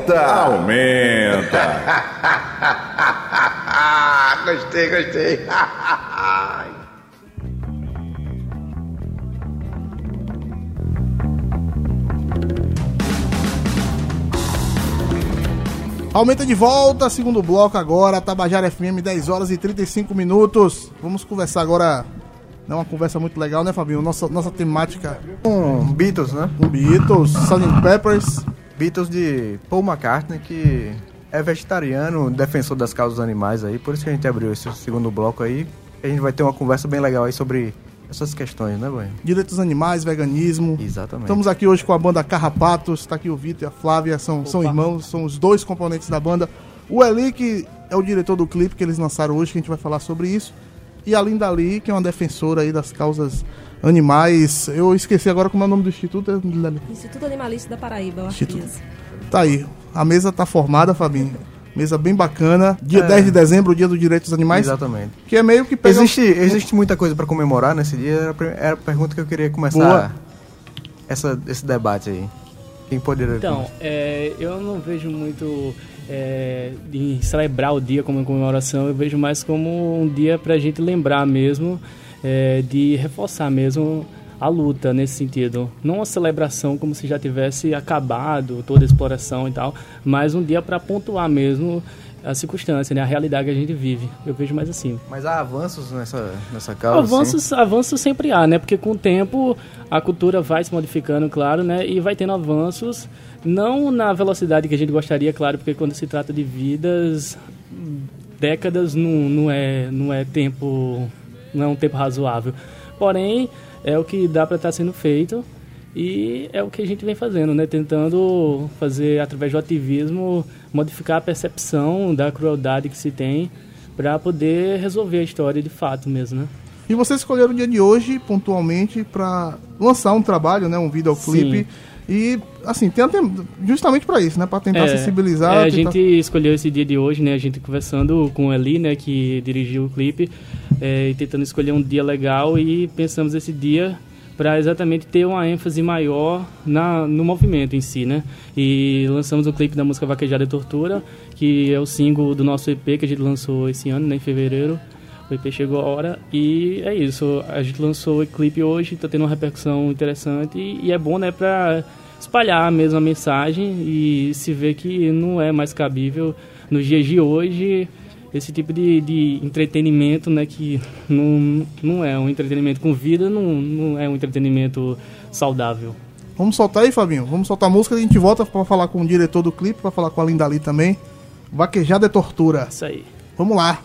Aumenta! Aumenta! gostei, gostei. Aumenta de volta, segundo bloco agora, Tabajara FM, 10 horas e 35 minutos. Vamos conversar agora. É uma conversa muito legal, né, Fabinho? Nossa, nossa temática Um Beatles, né? com Beatles, Sgt. Peppers. Beatles de Paul McCartney, que é vegetariano, defensor das causas animais aí, por isso que a gente abriu esse segundo bloco aí. A gente vai ter uma conversa bem legal aí sobre essas questões, né, Banho? Direitos dos animais, veganismo. Exatamente. Estamos aqui hoje com a banda Carrapatos, tá aqui o Vitor e a Flávia, são, são irmãos, são os dois componentes da banda. O Eli, que é o diretor do clipe que eles lançaram hoje, que a gente vai falar sobre isso. E a Linda Lee, que é uma defensora aí das causas animais. Eu esqueci agora como é o nome do instituto, Lee. Instituto Animalista da Paraíba, eu acho Instituto. que é isso. Tá aí. A mesa tá formada, Fabinho. Mesa bem bacana. Dia É. 10 de dezembro, o dia do direito dos animais. Exatamente. Que é meio que pega... Existe, existe muita coisa pra comemorar nesse dia, era a pri- era a pergunta que eu queria começar Boa. essa, esse debate aí. Quem poderia Então, é, eu não vejo muito é, em celebrar o dia como uma comemoração, eu vejo mais como um dia para a gente lembrar mesmo, é, de reforçar mesmo a luta nesse sentido. Não uma celebração como se já tivesse acabado toda a exploração e tal, mas um dia para pontuar mesmo a circunstância, né, a realidade que a gente vive. Eu vejo mais assim. Mas há avanços nessa, nessa causa? assim? Avanços, avanços sempre há, né? Porque com o tempo a cultura vai se modificando, claro, né? E vai tendo avanços, não na velocidade que a gente gostaria, claro, porque quando se trata de vidas, décadas não, não, é, não é tempo, não é um tempo razoável. Porém, é o que dá para estar sendo feito e é o que a gente vem fazendo, né? Tentando fazer, através do ativismo, modificar a percepção da crueldade que se tem para poder resolver a história de fato mesmo, né? E vocês escolheram o dia de hoje, pontualmente, pra lançar um trabalho, né? Um videoclipe. Sim. E, assim, tem justamente pra isso, né? Pra tentar sensibilizar. é, a tentar- gente escolheu esse dia de hoje, né? A gente conversando com o Eli, né? Que dirigiu o clipe, é, e tentando escolher um dia legal e pensamos esse dia para exatamente ter uma ênfase maior na, no movimento em si, né? E lançamos o clipe da música Vaquejada e Tortura, que é o single do nosso EP que a gente lançou esse ano, né? Em fevereiro. O EP chegou a hora e é isso. A gente lançou o clipe hoje, tá tendo uma repercussão interessante e, e é bom, né, pra espalhar a mesma mensagem e se ver que não é mais cabível nos dias de hoje esse tipo de, de entretenimento, né, que não, não é um entretenimento com vida, não, não é um entretenimento saudável. Vamos soltar aí, Fabinho? Vamos soltar a música e a gente volta pra falar com o diretor do clipe, pra falar com a Linda Ali também. Vaquejada é tortura. Isso aí. Vamos lá.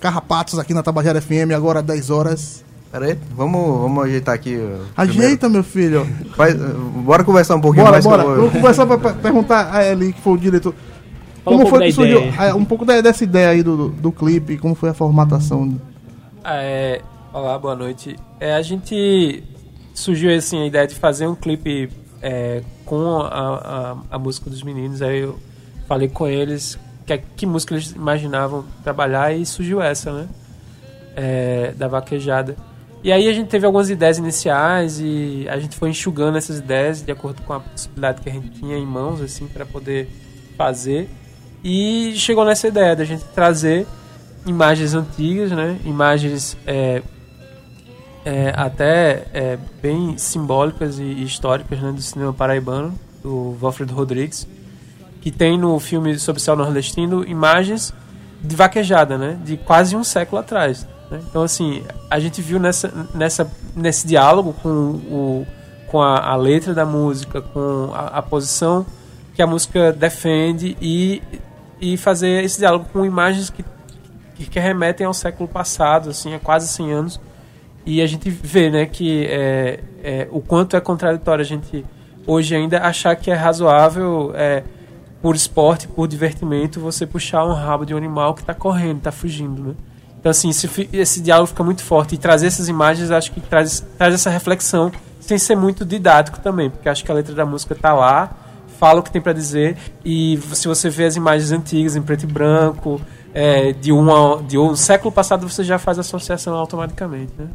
Carrapatos aqui na Tabajara FM, agora 10 horas. Pera aí, vamos, vamos ajeitar aqui. o Ajeita, meu filho. Faz- bora conversar um pouquinho Bora, mais. bora. vou- vou começar pra pra perguntar a Eli, que foi o diretor. Fala como um foi que surgiu? ideia. é, um pouco dessa ideia aí do, do, do clipe, como foi a formatação. É, olá, boa noite. É, a gente surgiu assim a ideia de fazer um clipe é, com a, a, a música dos meninos. Aí eu falei com eles que, que música eles imaginavam trabalhar e surgiu essa, né? É, da vaquejada. E aí a gente teve algumas ideias iniciais e a gente foi enxugando essas ideias de acordo com a possibilidade que a gente tinha em mãos assim para poder fazer. E chegou nessa ideia da gente trazer imagens antigas, né? Imagens é, é, até é, bem simbólicas e históricas né? do cinema paraibano, do Walfred Rodrigues. que tem no filme sobre o céu nordestino imagens de vaquejada, né? De quase um século atrás. né? Então, assim, a gente viu nessa, nessa, nesse diálogo com, o, com a, a letra da música, com a, a posição que a música defende e, e fazer esse diálogo com imagens que, que, remetem ao século passado, assim, a quase 100 anos. E a gente vê, né, que é, é, o quanto é contraditório a gente hoje ainda achar que é razoável, é, por esporte, por divertimento, você puxar um rabo de um animal que está correndo, está fugindo, né? Então, assim, esse, esse diálogo fica muito forte. E trazer essas imagens, acho que traz, traz essa reflexão, sem ser muito didático também, porque acho que a letra da música tá lá, fala o que tem para dizer, e se você vê as imagens antigas, em preto e branco, é, de, um, a- de um século passado, você já faz a associação automaticamente, né?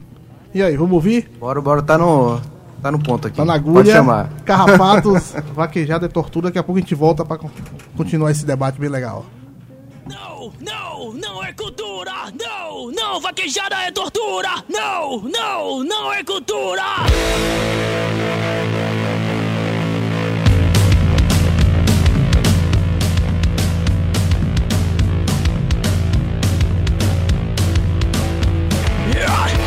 E aí, vamos ouvir? Bora, bora, tá no, tá no ponto aqui. Tá na Pode agulha. chamar. Carrapatos, vaquejada é tortura. Daqui a pouco a gente volta pra con- continuar esse debate bem legal. Não, não, não é cultura! Não, não, vaquejada é tortura! Não, não, não é cultura! Não,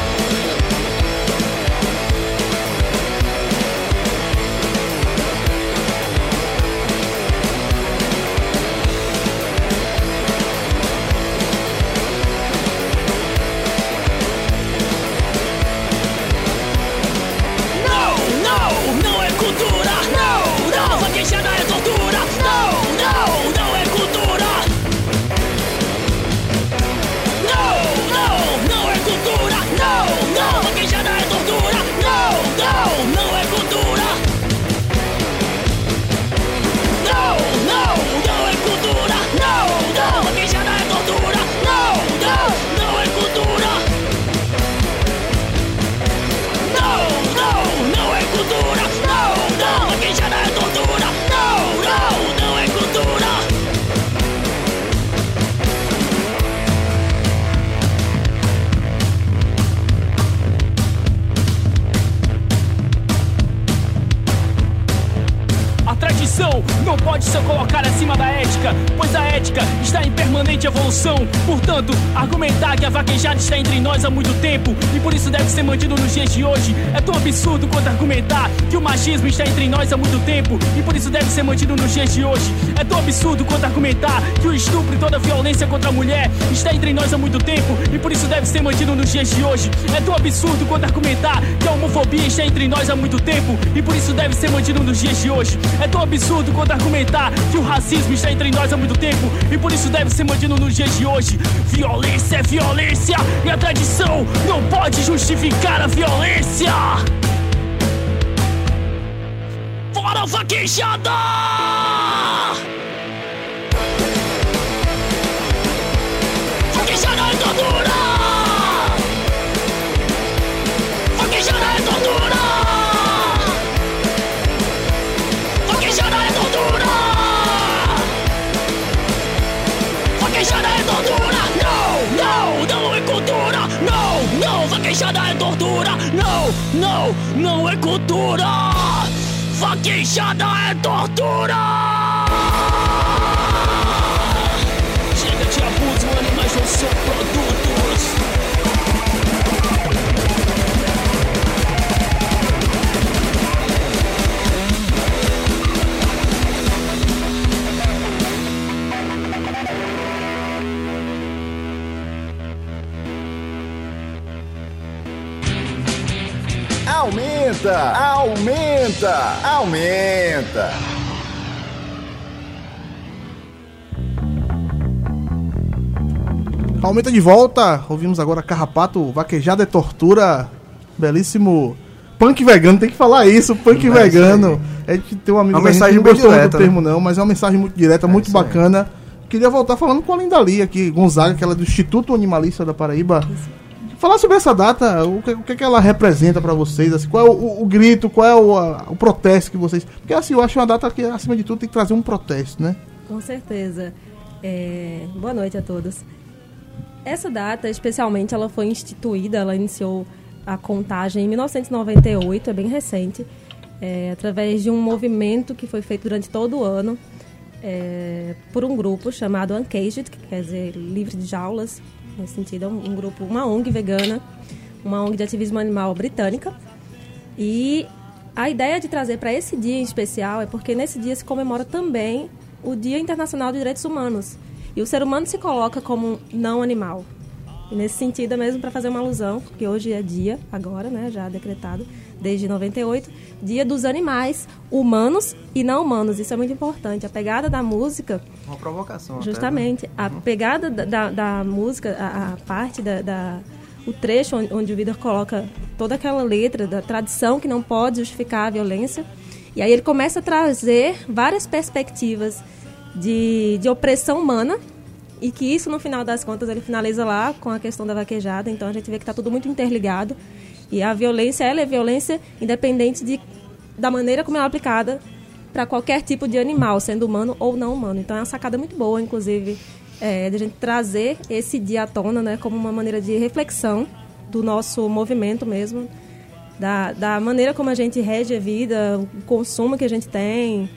ética está em permanente evolução. Portanto, argumentar que a vaquejada está entre nós há muito tempo e por isso deve ser mantido nos dias de hoje é tão absurdo quanto argumentar que o machismo está entre nós há muito tempo e por isso deve ser mantido nos dias de hoje. É tão absurdo quanto argumentar que o estupro e toda violência contra a mulher está entre nós há muito tempo e por isso deve ser mantido nos dias de hoje. É tão absurdo quanto argumentar que a homofobia está entre nós há muito tempo e por isso deve ser mantido nos dias de hoje. É tão absurdo quanto argumentar que o racismo está entre nós há muito tempo e por isso deve ser mantido nos dias de hoje. Violência é violência e a tradição não pode justificar a violência. Fora vaquejada! Vaquejada é tortura! Vaquejada é tortura! Não, não, não é cultura! Vaquejada é tortura! Chega de abuso, animais não são produtos! Aumenta, aumenta, aumenta. Aumenta de volta. Ouvimos agora Carrapato, Vaquejada é Tortura. Belíssimo. Punk vegano, tem que falar isso, punk É vegano. A gente tem um amigo Uma da gente mensagem bem gostou direta, do termo, não, mas é uma mensagem muito direta, muito isso aí. bacana. Queria voltar falando com a Linda Lee aqui, Gonzaga, que ela é do Instituto Animalista da Paraíba. Falar sobre essa data, o que, o que, que ela representa pra vocês, assim, qual é o, o- o grito, qual é o, a- o protesto que vocês. Porque assim, eu acho uma data que, acima de tudo, tem que trazer um protesto, né? Com certeza. É, Boa noite a todos. Essa data, especialmente, ela foi instituída, ela iniciou a contagem em 1998, é bem recente, é, através de um movimento que foi feito durante todo o ano, é, por um grupo chamado Uncaged, que quer dizer livre de jaulas, nesse sentido, é um, um grupo, uma ONG vegana, uma ONG de ativismo animal britânica. E a ideia de trazer para esse dia em especial é porque nesse dia se comemora também o Dia Internacional de Direitos Humanos. E o ser humano se coloca como não animal. E nesse sentido é mesmo para fazer uma alusão, porque hoje é dia, agora, né, já decretado, desde 98, dia dos animais humanos e não humanos. Isso é muito importante. A pegada da música... Uma provocação. Justamente. Até, né? A pegada da, da, da música, a, a parte da, da, o trecho onde, onde o Vitor coloca toda aquela letra da tradição que não pode justificar a violência. E aí ele começa a trazer várias perspectivas de, de opressão humana e que isso, no final das contas, ele finaliza lá com a questão da vaquejada. Então a gente vê que está tudo muito interligado. E a violência, ela é violência independente de, da maneira como é aplicada para qualquer tipo de animal, sendo humano ou não humano. Então é uma sacada muito boa, inclusive, é, de a gente trazer esse dia à tona né, como uma maneira de reflexão do nosso movimento mesmo, da, da maneira como a gente rege a vida, o consumo que a gente tem,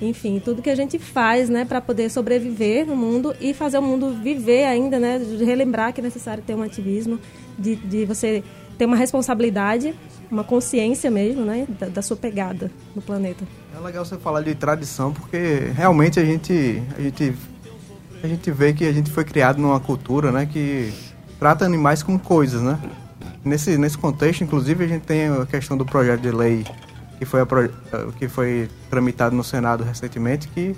enfim, tudo que a gente faz, né, para poder sobreviver no mundo e fazer o mundo viver ainda, né, relembrar que é necessário ter um ativismo, de, de você ter uma responsabilidade, uma consciência mesmo, né, da, da, sua pegada no planeta. É legal você falar de tradição, porque realmente a gente, a gente, a gente vê que a gente foi criado numa cultura, né, que trata animais como coisas, né. Nesse, nesse contexto, inclusive, a gente tem a questão do projeto de lei que foi, que foi tramitado no Senado recentemente, que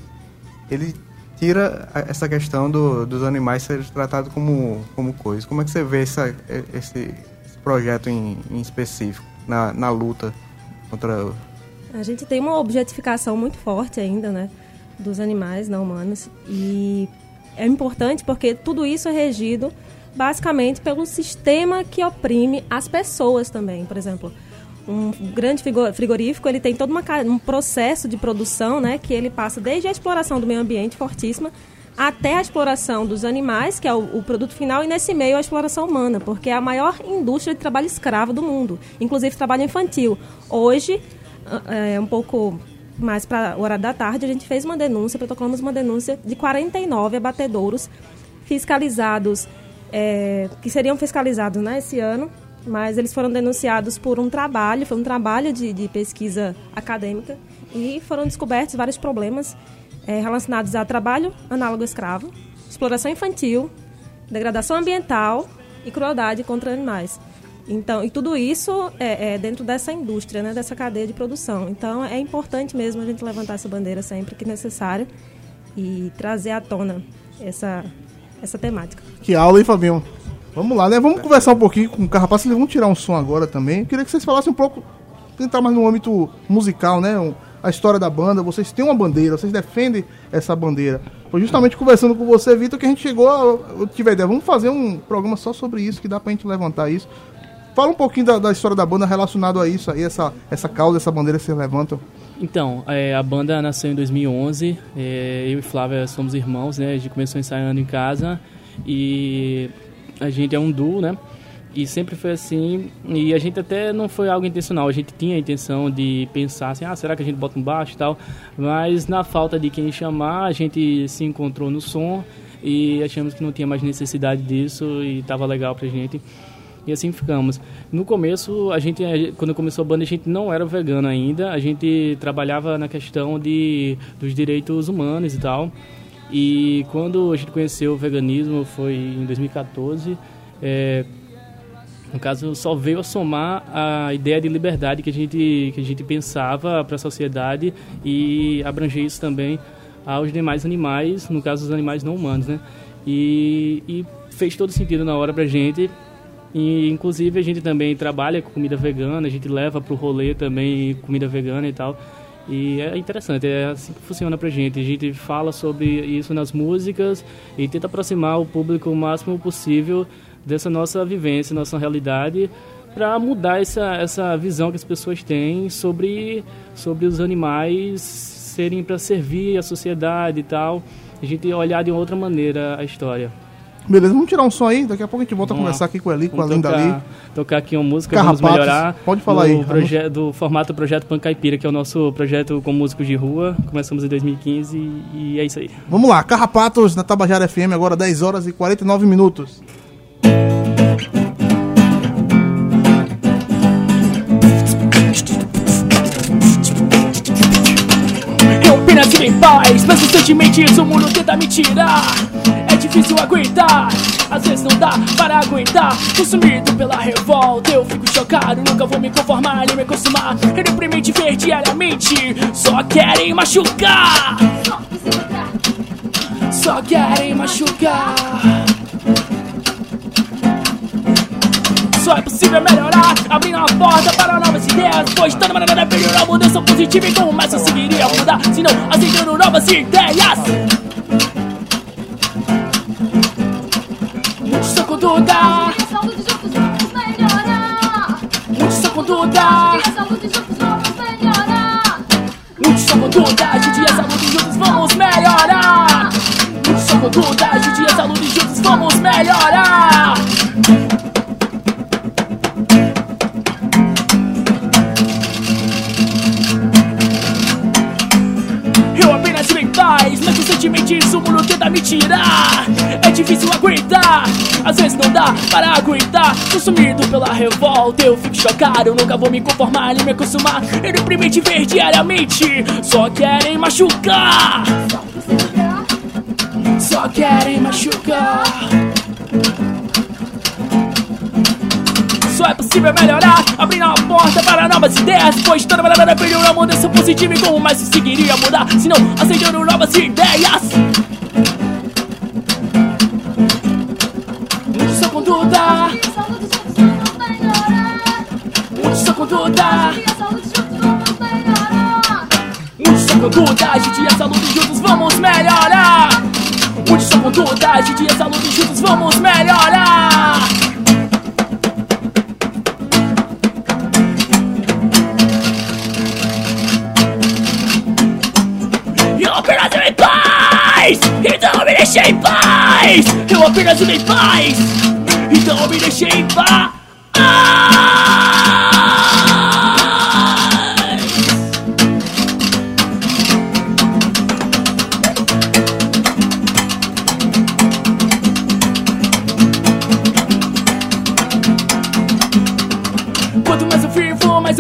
ele tira essa questão do, dos animais serem tratados como, como coisas. Como é que você vê essa, esse projeto em, em específico na, na luta contra... A gente tem uma objetificação muito forte ainda, né, dos animais não humanos. E é importante porque tudo isso é regido basicamente pelo sistema que oprime as pessoas também, por exemplo um grande frigorífico, ele tem todo uma, um processo de produção, né, que ele passa desde a exploração do meio ambiente fortíssima até a exploração dos animais, que é o, o, produto final, e nesse meio a exploração humana, porque é a maior indústria de trabalho escravo do mundo, inclusive trabalho infantil. Hoje, é um pouco mais para a hora da tarde, a gente fez uma denúncia, protocolamos uma denúncia de 49 abatedouros fiscalizados, é, que seriam fiscalizados né, esse ano, mas eles foram denunciados por um trabalho, foi um trabalho de, de pesquisa acadêmica e foram descobertos vários problemas é, relacionados a trabalho análogo escravo, exploração infantil, degradação ambiental e crueldade contra animais. Então, e tudo isso é, é, dentro dessa indústria, né, dessa cadeia de produção. Então, é importante mesmo a gente levantar essa bandeira sempre que necessário e trazer à tona essa, essa temática. Que aula, hein, Fabinho? Vamos lá, né? Vamos conversar um pouquinho com o Carrapato. Eles vão tirar um som agora também. Eu queria que vocês falassem um pouco, tentar mais no âmbito musical, né? A história da banda. Vocês têm uma bandeira, vocês defendem essa bandeira. Foi justamente conversando com você, Vitor, que a gente chegou a. Eu tive a ideia, vamos fazer um programa só sobre isso, que dá pra gente levantar isso. Fala um pouquinho da, da história da banda relacionado a isso aí, essa, essa causa, essa bandeira que vocês levantam. Então, é, a banda nasceu em 2011. É, eu e Flávia somos irmãos, né? A gente começou ensaiando em casa. E a gente é um duo, né? E sempre foi assim, e a gente até não foi algo intencional, a gente tinha a intenção de pensar assim, ah, será que a gente bota um baixo e tal? Mas na falta de quem chamar, a gente se encontrou no som e achamos que não tinha mais necessidade disso e estava legal pra gente. E assim ficamos. No começo, a gente, quando começou a banda, a gente não era vegano ainda, a gente trabalhava na questão de, dos direitos humanos e tal. E quando a gente conheceu o veganismo foi em 2014. É, no caso, só veio a somar a ideia de liberdade que a gente, que a gente pensava para a sociedade e abranger isso também aos demais animais, no caso, os animais não humanos, né? E, e fez todo sentido na hora para a gente. E, inclusive, a gente também trabalha com comida vegana, a gente leva para o rolê também comida vegana e tal. E é interessante, é assim que funciona pra gente. A gente fala sobre isso nas músicas e tenta aproximar o público o máximo possível dessa nossa vivência, nossa realidade, para mudar essa, essa visão que as pessoas têm sobre, sobre os animais serem para servir a sociedade e tal. A gente olhar de outra maneira a história. Beleza, vamos tirar um som aí, daqui a pouco a gente volta Vamos a conversar lá. aqui com a Eli, com a Vamos Linda ali. tocar, aqui uma música, Carrapatos. vamos melhorar. Pode falar do aí. proje- do formato Projeto Pancaipira, que é o nosso projeto com músicos de rua. Começamos em 2015 e, e é isso aí. Vamos lá, Carrapatos na Tabajara FM, agora 10 horas e 49 minutos. Vivo em paz, mas constantemente isso o mundo tenta me tirar. É difícil aguentar, às vezes não dá para aguentar. Consumido pela revolta, eu fico chocado, nunca vou me conformar nem me acostumar. É deprimente ver diariamente, só querem machucar. Só querem machucar. Só é possível melhorar, abrindo a porta para novas ideias. Pois toda maneira pedir uma mudança positiva e como mais eu seguiria mudar, se não aceitando novas ideias. Mude sua conduta, mude sua conduta, mude sua conduta. Judia saúde juntos vamos melhorar. Mude sua conduta, tirar. É difícil aguentar, às vezes não dá para aguentar. Consumido pela revolta, eu fico chocado. Nunca vou me conformar nem me acostumar. É deprimente ver diariamente, só querem machucar. Só querem machucar. Só é possível melhorar, abrindo a porta para novas ideias. Pois toda maneira pediu uma mudança positiva e como mais conseguiria mudar, se não aceitando novas ideias. Juntos vamos melhorar. mude sua conduta, judia saúde juntos vamos melhorar. Mude sua conduta, judia saúde juntos vamos melhorar. Eu apenas em paz, então me deixei em paz. Eu apenas vivo em paz, então me deixei em paz.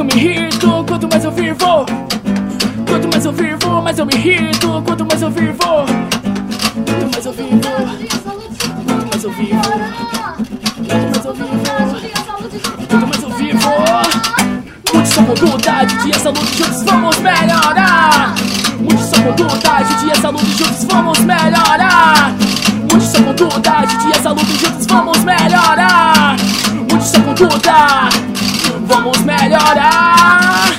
Eu me irrito. Quanto mais eu vivo, quanto mais eu vivo, mais eu me irrito. Quanto mais eu vivo, quanto mais eu vivo, quanto mais eu vivo, quanto mais eu vivo, quanto mais eu vivo. Mude sua conduta, judia saúde juntos vamos melhorar. Mude sua conduta, judia saúde juntos vamos melhorar. Mude sua conduta, judia saúde juntos vamos melhorar. Mude sua conduta, vamos melhorar.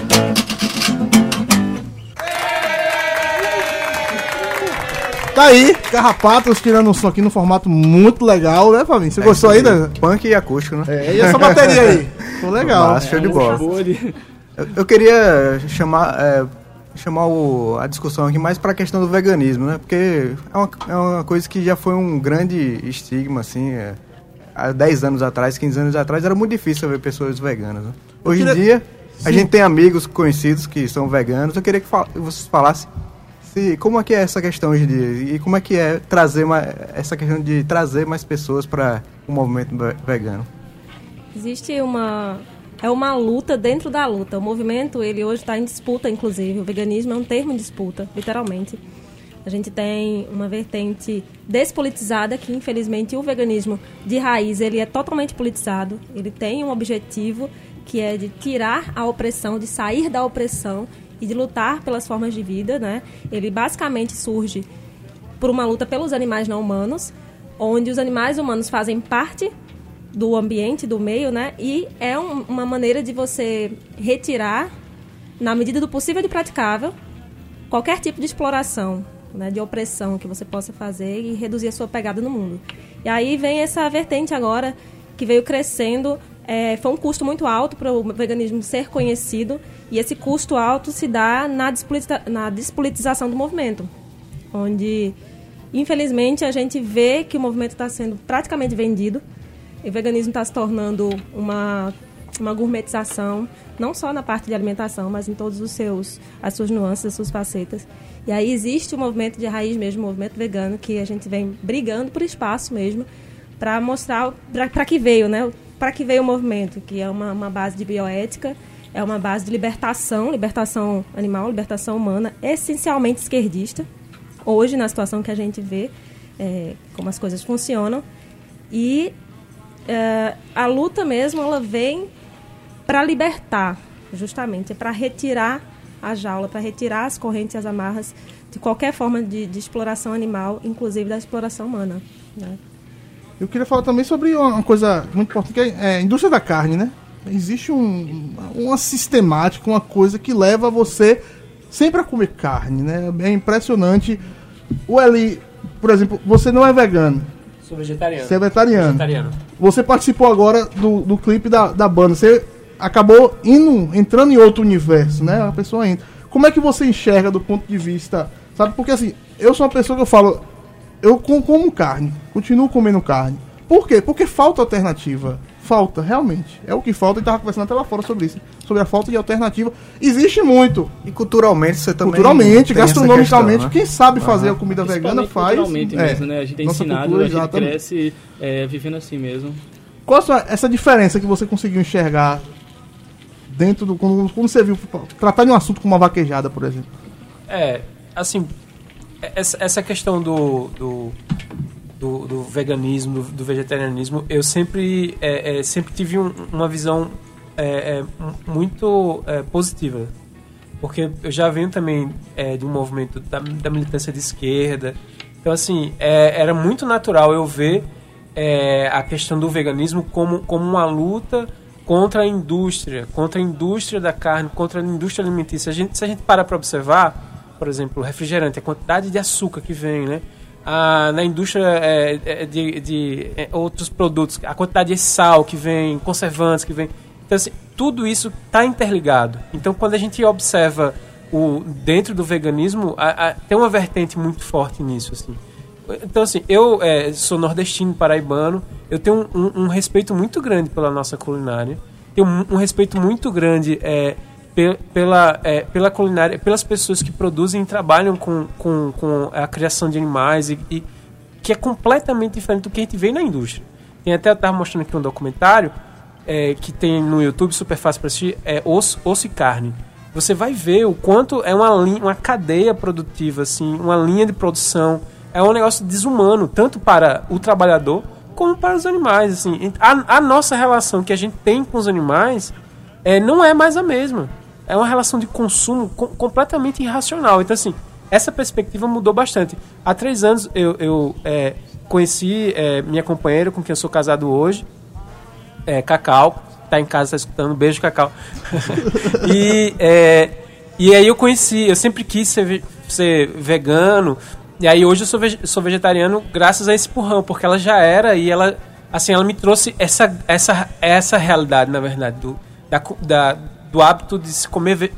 Tá aí, Carrapatos tirando um som aqui no formato muito legal, né, Fabinho? Você gostou aí? Da... Punk e acústico, né? É, e essa bateria aí? Ficou legal. Massa, show de bola. Boa de- Eu, eu queria chamar, é, chamar o- a discussão aqui mais para a questão do veganismo, né? Porque é uma, é uma coisa que já foi um grande estigma, assim. é. Há 10 anos atrás, 15 anos atrás, era muito difícil ver pessoas veganas. né? Hoje queria- em dia, a Sim. gente tem amigos conhecidos que são veganos. Eu queria que fal- vocês falassem se, como é que é essa questão hoje em dia e como é que é trazer mais, essa questão de trazer mais pessoas para o movimento ve- vegano. Existe uma é uma luta dentro da luta. O movimento ele hoje está em disputa, inclusive. O veganismo é um termo em disputa, literalmente. A gente tem uma vertente despolitizada que, infelizmente, o veganismo de raiz ele é totalmente politizado. Ele tem um objetivo que é de tirar a opressão, de sair da opressão e de lutar pelas formas de vida, né? Ele basicamente surge por uma luta pelos animais não humanos, onde os animais humanos fazem parte do ambiente, do meio, né? E é um- uma maneira de você retirar, na medida do possível e praticável, qualquer tipo de exploração, né, de opressão que você possa fazer e reduzir a sua pegada no mundo. E aí vem essa vertente agora que veio crescendo. é, foi um custo muito alto para o veganismo ser conhecido e esse custo alto se dá na, despolitiza- na despolitização do movimento, onde Infelizmente, a gente vê que o movimento está sendo praticamente vendido. E o veganismo está se tornando uma, uma gourmetização, não só na parte de alimentação, mas em todos os seus as suas nuances, as suas facetas. E aí existe o movimento de raiz mesmo, o movimento vegano, que a gente vem brigando por espaço mesmo, para mostrar para que veio, né? Para que veio o movimento, que é uma, uma base de bioética, é uma base de libertação, libertação animal, libertação humana, essencialmente esquerdista, hoje na situação que a gente vê, é, como as coisas funcionam. E é, a luta mesmo, ela vem para libertar, justamente, é para retirar a jaula, para retirar as correntes e as amarras de qualquer forma de, de exploração animal, inclusive da exploração humana. Né? Eu queria falar também sobre uma coisa muito importante, que é é a indústria da carne, né? Existe um, uma sistemática, uma coisa que leva você sempre a comer carne, né? É impressionante. O Eli, por exemplo, você não é vegano, Sou vegetariano. você é vegetariano. Vegetariano. Você participou agora do, do clipe da, da banda. Você acabou indo, entrando em outro universo, né? A pessoa entra. Como é que você enxerga do ponto de vista. Sabe? Porque assim, eu sou uma pessoa que eu falo. Eu com- como carne, continuo comendo carne. Por quê? Porque falta alternativa. Falta, realmente. É o que falta. E tava conversando até lá fora sobre isso. Sobre a falta de alternativa. Existe muito. E culturalmente você também. Culturalmente, gastronomicamente, questão, né? quem sabe fazer Aham. a comida vegana faz. culturalmente é, mesmo, né? A gente é ensinado, cultura, a gente exatamente. cresce é, vivendo assim mesmo. Qual a sua- essa diferença que você conseguiu enxergar dentro do. Quando, quando você viu tratar de um assunto como uma vaquejada, por exemplo? É, assim, essa, essa questão do, do, do, do veganismo, do, vegetarianismo, eu sempre, é, é, sempre tive um- uma visão é, é, mu- muito é, positiva. Porque eu já venho também é, de um movimento da, da militância de esquerda. Então, assim, é, era muito natural eu ver é, a questão do veganismo como, como uma luta contra a indústria, contra a indústria da carne, contra a indústria alimentícia. A gente, se a gente parar para observar, por exemplo, o refrigerante, a quantidade de açúcar que vem, né? Ah, na indústria é, é, de, de é, outros produtos, a quantidade de sal que vem, conservantes que vem. Então, assim, tudo isso está interligado. Então, quando a gente observa o dentro do veganismo, a- a- tem uma vertente muito forte nisso, assim. Então, assim, eu eh, sou nordestino, paraibano, eu tenho um, um- um respeito muito grande pela nossa culinária, tenho um, um respeito muito grande eh, pe- pela, eh, pela culinária, pelas pessoas que produzem e trabalham com, com, com a criação de animais, e, e que é completamente diferente do que a gente vê na indústria. Tem até, eu estava mostrando aqui um documentário eh, que tem no YouTube, super fácil para assistir, é Osso, Osso e Carne. Você vai ver o quanto é uma, linha, uma cadeia produtiva, assim, uma linha de produção. É um negócio desumano, tanto para o trabalhador como para os animais. Assim. A, a nossa relação que a gente tem com os animais é, não é mais a mesma. É uma relação de consumo co- completamente irracional. Então, assim, essa perspectiva mudou bastante. Há três anos eu, eu é, conheci é, minha companheira, com quem eu sou casado hoje, é, Cacau, tá em casa, tá escutando, beijo, Cacau. e, é, e aí eu conheci, eu sempre quis ser, ser vegano, e aí hoje eu sou, sou vegetariano graças a esse empurrão, porque ela já era e ela, assim, ela me trouxe essa, essa, essa realidade, na verdade, do, da, da- do hábito de se comer ve-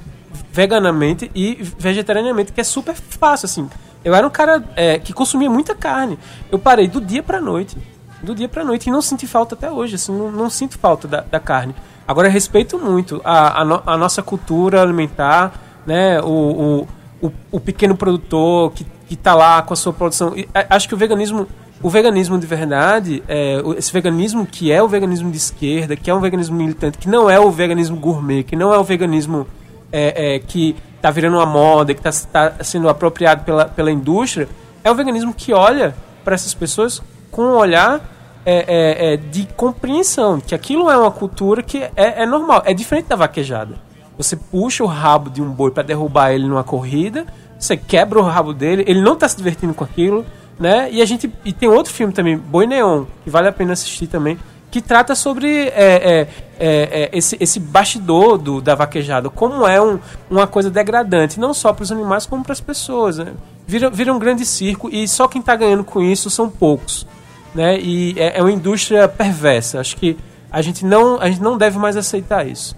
veganamente e vegetarianamente, que é super fácil, assim. Eu era um cara é, que consumia muita carne. Eu parei do dia pra noite. Do dia pra noite. E não senti falta até hoje, assim, não, não sinto falta da, da carne. Agora, respeito muito a, a, no- a nossa cultura alimentar, né? O, o, o, o pequeno produtor que, que tá lá com a sua produção. E, acho que o veganismo, o veganismo de verdade, é, esse veganismo que é o veganismo de esquerda, que é um veganismo militante, que não é o veganismo gourmet, que não é o veganismo é, é, que está virando uma moda, que está sendo apropriado pela, pela indústria, é o veganismo que olha para essas pessoas com um olhar é, é, é, de compreensão, que aquilo é uma cultura que é normal, é diferente da vaquejada. Você puxa o rabo de um boi para derrubar ele numa corrida, você quebra o rabo dele, ele não está se divertindo com aquilo, né? E a gente e tem outro filme também, Boi Neon, que vale a pena assistir também, que trata sobre é, é, é, é, esse, esse bastidor do, da vaquejada, como é um, uma coisa degradante, não só para os animais, como para as pessoas. Né? Vira, vira um grande circo e só quem está ganhando com isso são poucos. Né? E é, é uma indústria perversa. Acho que a gente não, a gente não deve mais aceitar isso.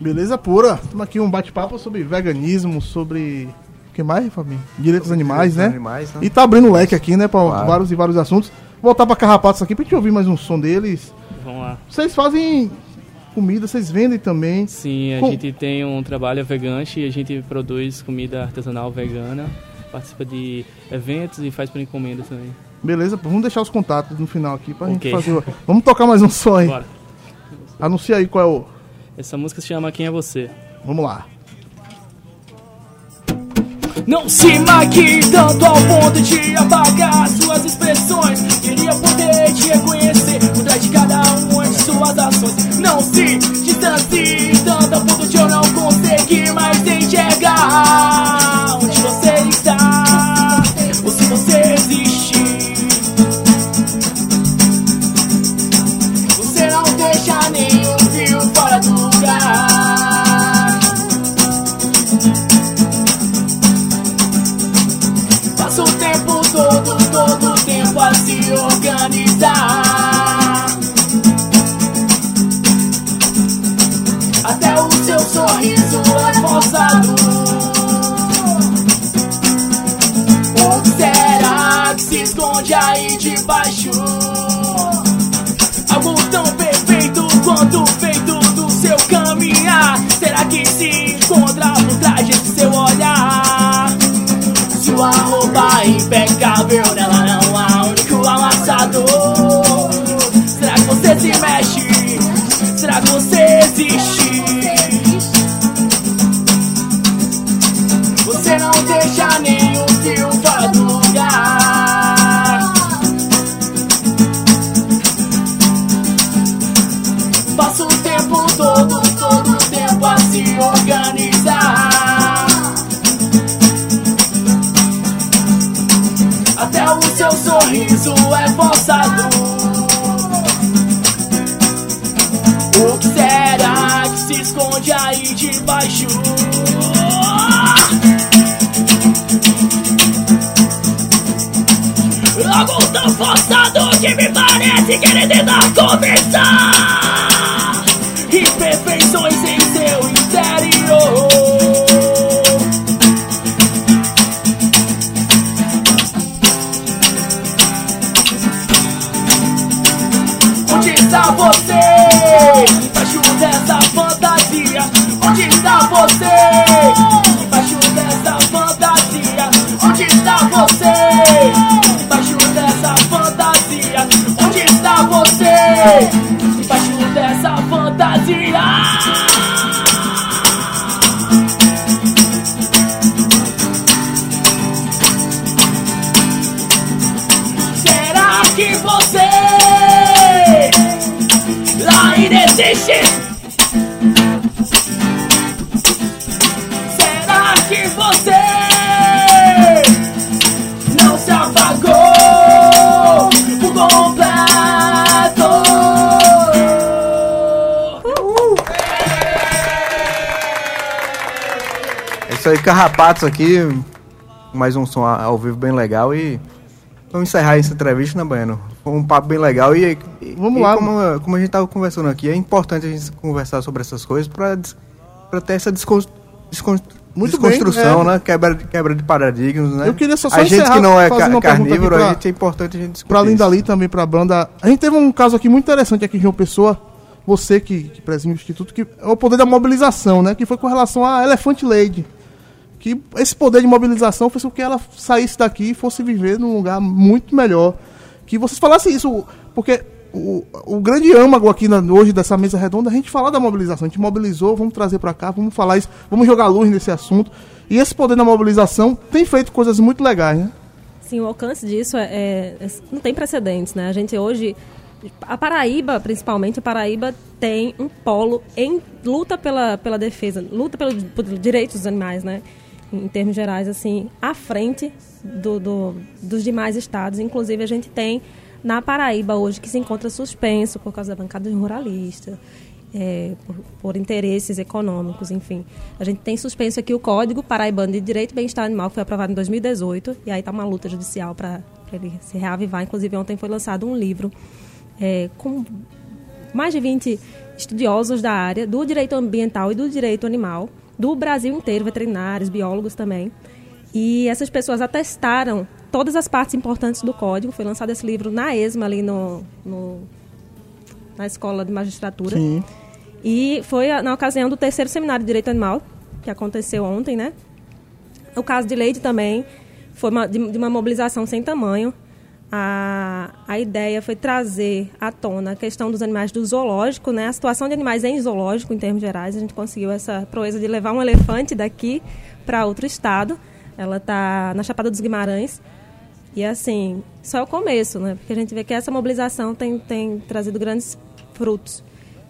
Beleza pura. Estamos aqui um bate-papo sobre veganismo, sobre que mais, Fabinho? Direitos animais, direitos né? animais, né? E tá abrindo o leque aqui, né, pra Claro. vários e vários assuntos. Voltar pra Carrapatos aqui pra gente ouvir mais um som deles. Vamos lá. Vocês fazem comida, vocês vendem também. Sim, a Com- gente tem um trabalho veganche e a gente produz comida artesanal vegana, participa de eventos e faz por encomenda também. Beleza, vamos deixar os contatos no final aqui pra Ok. gente fazer. o- Vamos tocar mais um som aí. Bora. Anuncia aí qual é o. Essa música se chama Quem é Você? Vamos lá. Não se maquie tanto ao ponto de apagar suas expressões. Queria poder te reconhecer por trás de cada uma de suas ações. Não se distancie tanto ao ponto de eu não conseguir mais enxergar impecável, nela não há se esconde aí debaixo? Algo tão forçado que me parece querer tentar conversar. Imperfeições em seu interior. Onde está você? Embaixo dessa está você? Embaixo dessa fantasia. Onde está você? Embaixo dessa fantasia. Onde está você? Embaixo dessa fantasia. Que você ainda existe? Isso aí, Carrapatos aqui. Mais um som a- ao vivo bem legal e. Vamos encerrar essa entrevista, né, Baiano? Um papo bem legal e. e- Vamos e lá. Como, como a gente tava conversando aqui, é importante a gente conversar sobre essas coisas pra ter essa descon, descon, Muito bem, desconstrução, é. né? Quebra, quebra de paradigmas, né? Eu queria só- só A gente encerrar que não é ca- carnívoro, pra- a gente é importante a gente discutir Pra além dali também pra banda. A gente teve um caso aqui muito interessante aqui em João Pessoa. Você que, que preside o Instituto, que é o poder da mobilização, né? Que foi com relação a Elefante Lady. Que esse poder de mobilização fez com que ela saísse daqui e fosse viver num lugar muito melhor. Que vocês falassem isso, porque o, o grande âmago aqui na- hoje dessa mesa redonda a gente falar da mobilização. A gente mobilizou, vamos trazer pra cá, vamos falar isso, vamos jogar luz nesse assunto. E esse poder da mobilização tem feito coisas muito legais, né? Sim, o alcance disso é, é- é- não tem precedentes, né? A gente hoje, a Paraíba, principalmente, a Paraíba tem um polo em luta pela, pela defesa, luta pelo, pelos direitos dos animais, né? Em termos gerais, assim, à frente do, do- dos demais estados. Inclusive, a gente tem na Paraíba hoje que se encontra suspenso por causa da bancada ruralista. é, por, por interesses econômicos, enfim. A gente tem suspenso aqui o Código Paraibano de Direito e Bem-Estar Animal, que foi aprovado em 2018, e aí está uma luta judicial para ele se reavivar. Inclusive, ontem foi lançado um livro é, com mais de 20 estudiosos da área do direito ambiental e do direito animal, do Brasil inteiro, veterinários, biólogos também. E essas pessoas atestaram todas as partes importantes do código. Foi lançado esse livro na ESMA, ali no, no- na Escola de Magistratura. Sim. E foi na ocasião do terceiro seminário de Direito Animal, que aconteceu ontem, né? O caso de Leide também foi uma- de, de uma mobilização sem tamanho. A, a ideia foi trazer à tona a questão dos animais do zoológico, né? A situação de animais em zoológico, em termos gerais. A gente conseguiu essa proeza de levar um elefante daqui para outro estado. Ela está na Chapada dos Guimarães. E assim, só é o começo, né? Porque a gente vê que essa mobilização tem, tem trazido grandes frutos.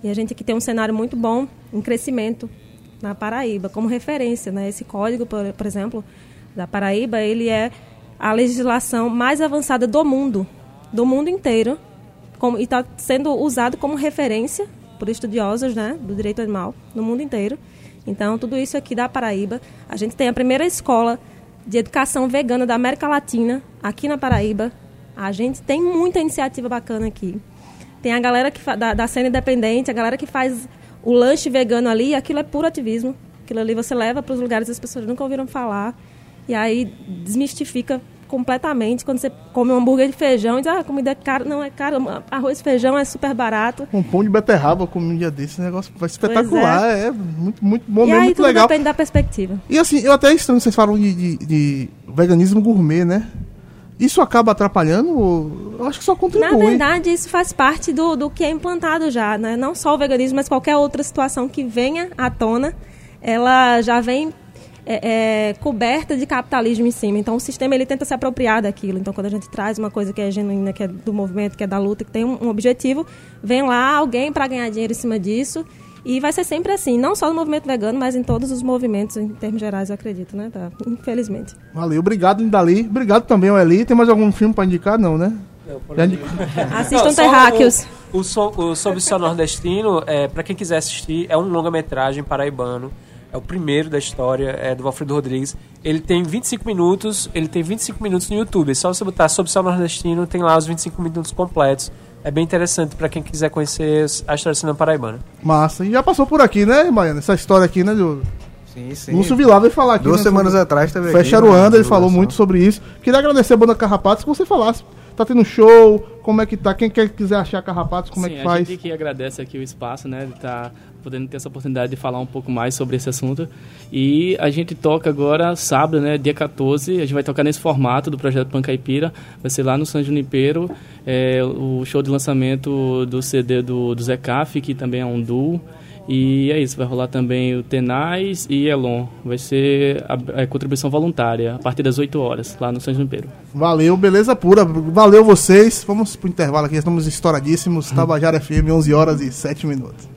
E a gente aqui tem um cenário muito bom em crescimento na Paraíba, como referência, né? Esse código, por, por exemplo, da Paraíba, ele é a legislação mais avançada do mundo, do mundo inteiro, como, e está sendo usado como referência por estudiosos, né, do direito animal no mundo inteiro. Então, tudo isso aqui da Paraíba. A gente tem a primeira escola de educação vegana da América Latina aqui na Paraíba. A gente tem muita iniciativa bacana aqui. Tem a galera que da, da cena independente, a galera que faz o lanche vegano ali, aquilo é puro ativismo. Aquilo ali você leva para os lugares que as pessoas nunca ouviram falar. E aí desmistifica completamente quando você come um hambúrguer de feijão e diz, ah, a comida é cara. Não, é caro, arroz e feijão é super barato. Um pão de beterraba eu comi um dia desse, esse negócio vai espetacular. É. muito, muito bom e mesmo, aí muito tudo legal. depende da perspectiva. E assim, eu até estranho, vocês falam de, de- de veganismo gourmet, né? Isso acaba atrapalhando? Eu acho que só contribui. Na verdade, isso faz parte do, do que é implantado já, né? Não só o veganismo, mas qualquer outra situação que venha à tona, ela já vem é, é, coberta de capitalismo em cima. Então, o sistema ele tenta se apropriar daquilo. Então, quando a gente traz uma coisa que é genuína, que é do movimento, que é da luta, que tem um, um objetivo, vem lá alguém para ganhar dinheiro em cima disso. E vai ser sempre assim, não só no movimento vegano, mas em todos os movimentos, em termos gerais, eu acredito, né? Tá? Infelizmente. Valeu, obrigado, Lindali. Obrigado também ao Eli. Tem mais algum filme pra indicar? Não, né? Indi- Assistam Não, Terráqueos. O, o, o Sob o Céu Nordestino, é, para quem quiser assistir, é um longa-metragem paraibano. É o primeiro da história, é do Valfrido Rodrigues. Ele tem 25 minutos, ele tem 25 minutos no YouTube. É só você botar Sob o Céu Nordestino, tem lá os 25 minutos completos. É bem interessante para quem quiser conhecer a história do cinema paraibano. Massa. E já passou por aqui, né, Baiana? Essa história aqui, né, do Sim, sim. Lúcio Vilar veio falar aqui. Duas né, semanas sobre- atrás teve Fecha aqui, Aruanda, né, ele falou muito sobre isso. Queria agradecer a banda Carrapatos que você falasse. Tá tendo show, como é que tá? Quem quer, quiser achar Carrapatos, como Sim, é que a faz? gente que agradece aqui o espaço, né, de estar podendo ter essa oportunidade de falar um pouco mais sobre esse assunto. E a gente toca agora sábado, né, dia 14, a gente vai tocar nesse formato do projeto Pancaipira, vai ser lá no São Junipero, é, o show de lançamento do CD do, do Zé Caf, que também é um duo. E é isso, vai rolar também o Tenais e Elon. Vai ser a, a contribuição voluntária, a partir das 8 horas, lá no São Junipero. Valeu, beleza pura. Valeu vocês. Vamos pro intervalo aqui, estamos estouradíssimos. Tabajara FM, 11 horas e 7 minutos.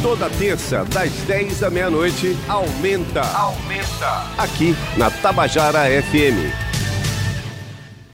Toda terça, das 10 à meia-noite, aumenta. Aumenta. Aqui na Tabajara FM.